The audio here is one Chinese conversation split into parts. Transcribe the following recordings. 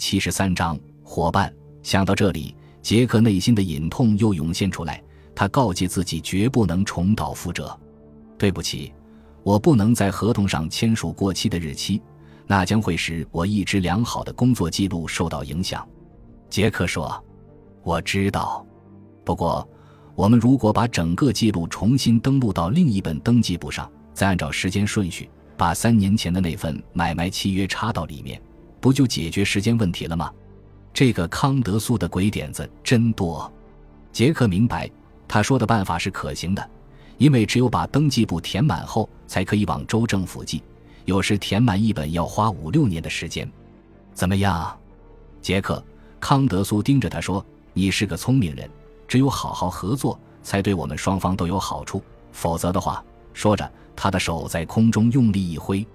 七十三章伙伴。想到这里，杰克内心的隐痛又涌现出来。他告诫自己，绝不能重蹈覆辙。对不起，我不能在合同上签署过期的日期，那将会使我一直良好的工作记录受到影响。杰克说：“我知道，不过我们如果把整个记录重新登录到另一本登记簿上，再按照时间顺序把三年前的那份买卖契约插到里面，不就解决时间问题了吗？”这个康德苏的鬼点子真多。杰克明白，他说的办法是可行的，因为只有把登记簿填满后，才可以往州政府寄。有时填满一本要花五六年的时间。怎么样，杰克？康德苏盯着他说：“你是个聪明人，只有好好合作，才对我们双方都有好处。否则的话，说着，他的手在空中用力一挥。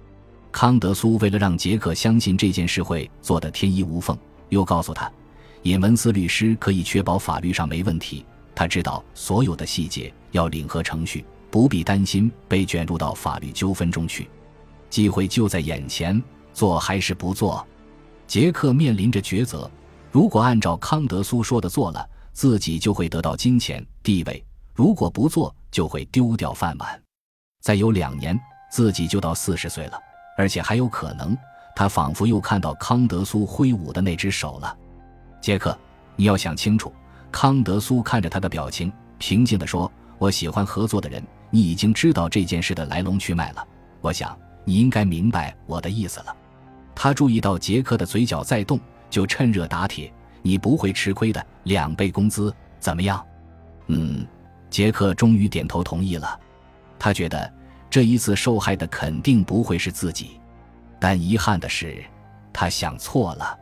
康德苏为了让杰克相信这件事会做得天衣无缝，又告诉他，尹文斯律师可以确保法律上没问题。他知道所有的细节，要领合程序，不必担心被卷入到法律纠纷中去。机会就在眼前，做还是不做？杰克面临着抉择。”如果按照康德苏说的做了，自己就会得到金钱地位；如果不做，就会丢掉饭碗。再有两年，自己就到四十岁了，而且还有可能。他仿佛又看到康德苏挥舞的那只手了。杰克，你要想清楚。康德苏看着他的表情，平静地说：“我喜欢合作的人。你已经知道这件事的来龙去脉了，我想你应该明白我的意思了。”他注意到杰克的嘴角在动。就趁热打铁，你不会吃亏的，两倍工资怎么样？嗯，杰克终于点头同意了。他觉得这一次受害的肯定不会是自己，但遗憾的是，他想错了。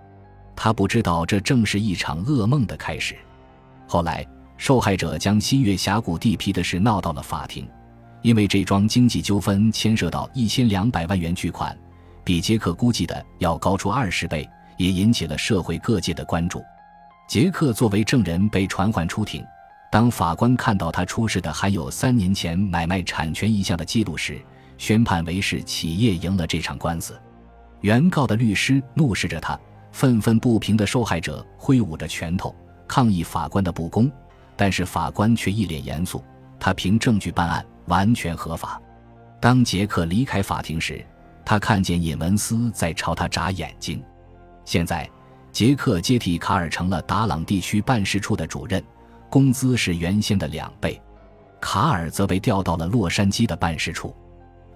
他不知道这正是一场噩梦的开始。后来，受害者将新月峡谷地皮的事闹到了法庭，因为这桩经济纠纷牵涉到一千两百万元巨款，比杰克估计的要高出二十倍。也引起了社会各界的关注。杰克作为证人被传唤出庭。当法官看到他出示的含有三年前买卖产权一项的记录时，宣判为是企业赢了这场官司。原告的律师怒视着他，愤愤不平的受害者挥舞着拳头抗议法官的不公，但是法官却一脸严肃，他凭证据办案，完全合法。当杰克离开法庭时，他看见尹文斯在朝他眨眼睛。现在，杰克接替卡尔成了达朗地区办事处的主任，工资是原先的两倍。卡尔则被调到了洛杉矶的办事处。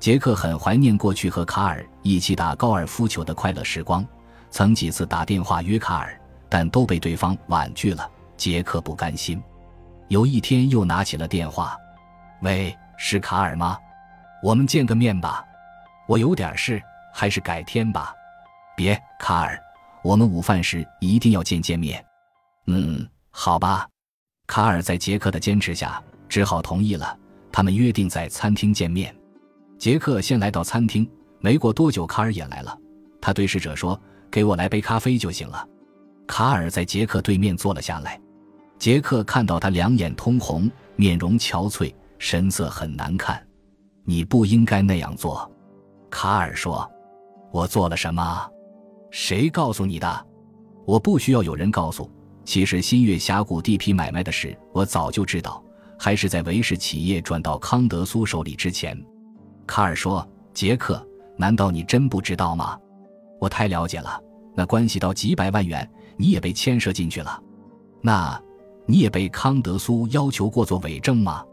杰克很怀念过去和卡尔一起打高尔夫球的快乐时光，曾几次打电话约卡尔，但都被对方婉拒了。杰克不甘心，有一天又拿起了电话：“喂，是卡尔吗？我们见个面吧。我有点事，还是改天吧。别，卡尔。”我们午饭时一定要见见面。嗯，好吧。卡尔在杰克的坚持下只好同意了。他们约定在餐厅见面。杰克先来到餐厅，没过多久，卡尔也来了。他对侍者说：“给我来杯咖啡就行了。”卡尔在杰克对面坐了下来。杰克看到他两眼通红，面容憔悴，神色很难看。你不应该那样做，卡尔说。我做了什么？谁告诉你的？我不需要有人告诉。其实新月峡谷地皮买卖的事，我早就知道，还是在维氏企业转到康德苏手里之前。卡尔说：“杰克，难道你真不知道吗？我太了解了。那关系到几百万元，你也被牵涉进去了。那，你也被康德苏要求过做伪证吗？”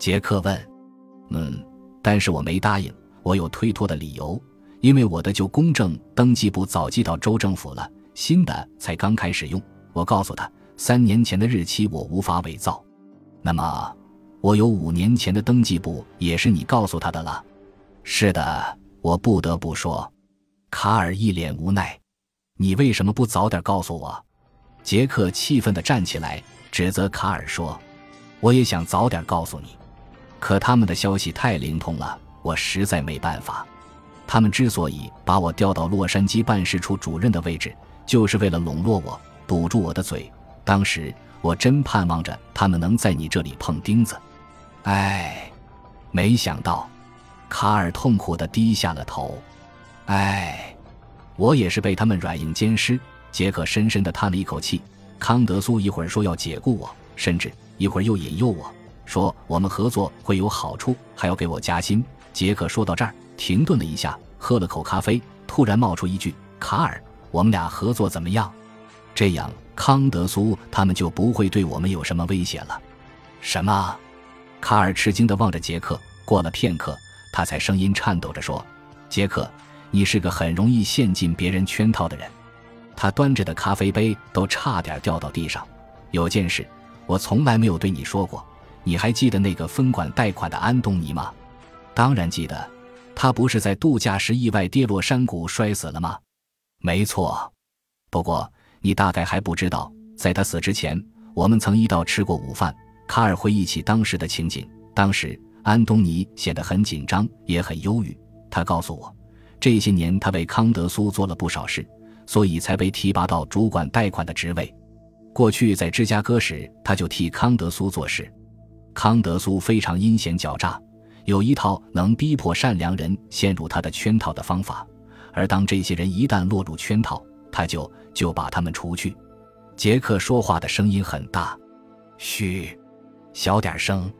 杰克问。“嗯，但是我没答应，我有推脱的理由。”因为我的旧公证登记簿早寄到州政府了，新的才刚开始用。我告诉他，三年前的日期我无法伪造。那么，我有五年前的登记簿，也是你告诉他的了？是的，我不得不说。卡尔一脸无奈。你为什么不早点告诉我？杰克气愤地站起来，指责卡尔说：“我也想早点告诉你，可他们的消息太灵通了，我实在没办法。”他们之所以把我调到洛杉矶办事处主任的位置，就是为了笼络我，堵住我的嘴。当时我真盼望着他们能在你这里碰钉子。唉，没想到，卡尔痛苦地低下了头。唉，我也是被他们软硬兼施，杰克深深地叹了一口气。康德苏一会儿说要解雇我，甚至一会儿又引诱我说我们合作会有好处，还要给我加薪。杰克说到这儿停顿了一下，喝了口咖啡，突然冒出一句：“卡尔，我们俩合作怎么样？这样康德苏他们就不会对我们有什么威胁了。”什么？卡尔吃惊地望着杰克。过了片刻，他才声音颤抖着说：“杰克，你是个很容易陷进别人圈套的人。”他端着的咖啡杯都差点掉到地上。有件事，我从来没有对你说过。你还记得那个分管贷款的安东尼吗？当然记得。他不是在度假时意外跌落山谷摔死了吗？没错。不过你大概还不知道，在他死之前，我们曾一道吃过午饭。卡尔回忆起当时的情景。当时安东尼显得很紧张，也很忧郁。他告诉我，这些年他为康德苏做了不少事。所以才被提拔到主管贷款的职位。过去在芝加哥时，他就替康德苏做事。康德苏非常阴险狡诈，有一套能逼迫善良人陷入他的圈套的方法。而当这些人一旦落入圈套，他就就把他们除去。杰克说话的声音很大，嘘，小点声。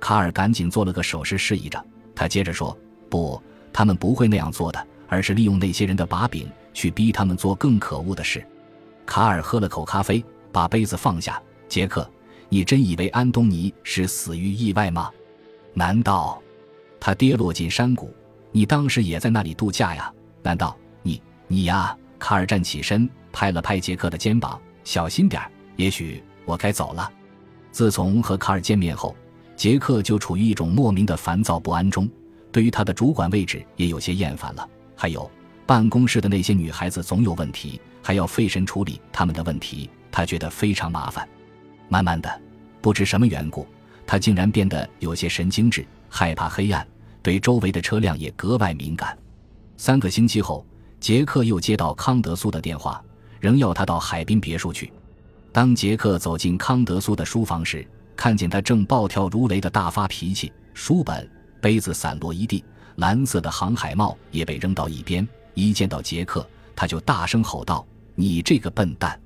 卡尔赶紧做了个手势示意着。他接着说：“不，他们不会那样做的，而是利用那些人的把柄。”去逼他们做更可恶的事。卡尔喝了口咖啡，把杯子放下。杰克，你真以为安东尼是死于意外吗？难道他跌落进山谷？你当时也在那里度假呀？难道你你呀？卡尔站起身，拍了拍杰克的肩膀，小心点也许我该走了。自从和卡尔见面后，杰克就处于一种莫名的烦躁不安中，对于他的主管位置也有些厌烦了。还有。办公室的那些女孩子总有问题，还要费神处理他们的问题，他觉得非常麻烦。慢慢的，不知什么缘故，他竟然变得有些神经质，害怕黑暗，对周围的车辆也格外敏感。三个星期后，杰克又接到康德苏的电话，仍要他到海滨别墅去。当杰克走进康德苏的书房时，看见他正暴跳如雷的大发脾气，书本、杯子散落一地，蓝色的航海帽也被扔到一边。一见到杰克，他就大声吼道：“你这个笨蛋，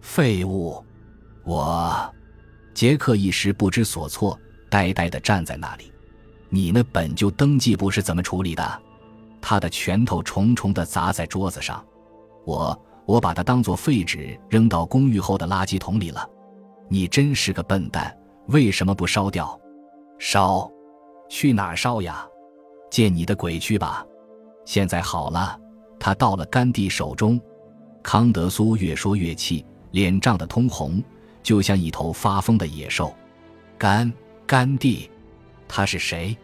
废物！”我，杰克一时不知所措，呆呆地站在那里。你那本就登记簿是怎么处理的？他的拳头重重地砸在桌子上。我，我把它当做废纸扔到公寓后的垃圾桶里了。你真是个笨蛋，为什么不烧掉？烧？去哪儿烧呀？见你的鬼去吧！现在好了。他到了甘地手中，康德苏越说越气，脸涨得通红，就像一头发疯的野兽。甘甘地，他是谁？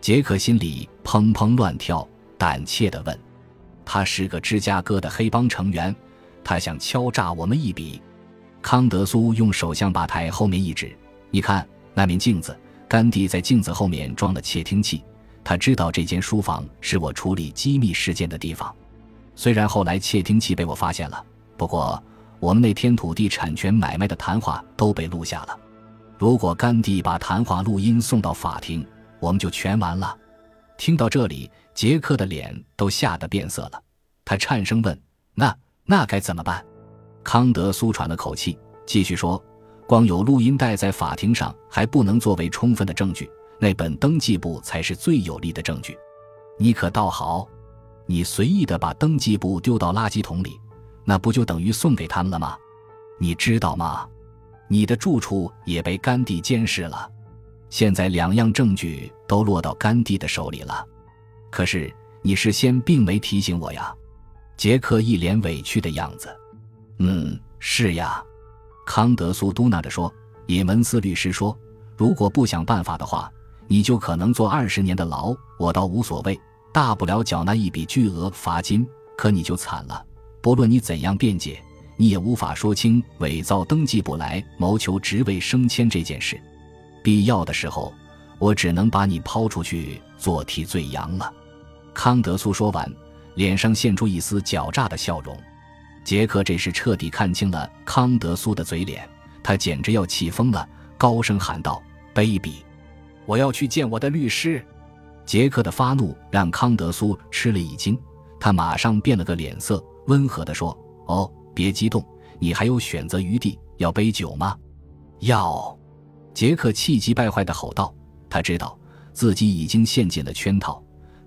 杰克心里砰砰乱跳，胆怯地问：“他是个芝加哥的黑帮成员，他想敲诈我们一笔。”康德苏用手向吧台后面一指：“你看那面镜子，甘地在镜子后面装了窃听器，他知道这间书房是我处理机密事件的地方。”虽然后来窃听器被我发现了，不过我们那天土地产权买卖的谈话都被录下了。如果甘地把谈话录音送到法庭，我们就全完了。听到这里，杰克的脸都吓得变色了。他颤声问：“那那该怎么办？”康德苏喘了口气，继续说：“光有录音带在法庭上还不能作为充分的证据，那本登记簿才是最有力的证据。你可倒好。”你随意的把登记簿丢到垃圾桶里，那不就等于送给他们了吗？你知道吗？你的住处也被甘地监视了，现在两样证据都落到甘地的手里了。可是你事先并没提醒我呀。杰克一脸委屈的样子。嗯，是呀。康德苏嘟囔着说。尹文斯律师说：“如果不想办法的话，你就可能坐二十年的牢，我倒无所谓。”大不了缴纳一笔巨额罚金，可你就惨了。不论你怎样辩解，你也无法说清伪造登记簿来谋求职位升迁这件事。必要的时候，我只能把你抛出去做替罪羊了。康德苏说完，脸上现出一丝狡诈的笑容。杰克这时彻底看清了康德苏的嘴脸，他简直要气疯了，高声喊道卑鄙！我要去见我的律师。”杰克的发怒让康德苏吃了一惊，他马上变了个脸色，温和地说：“哦，别激动，你还有选择余地。要杯酒吗？要。杰克气急败坏地吼道：“他知道自己已经陷进了圈套，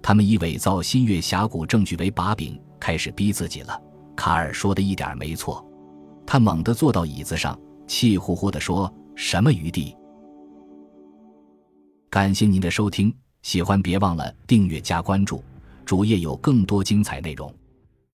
他们以伪造新月峡谷证据为把柄，开始逼自己了。”卡尔说的一点没错。他猛地坐到椅子上，气呼呼地说：“什么余地？”感谢您的收听，喜欢别忘了订阅加关注，主页有更多精彩内容。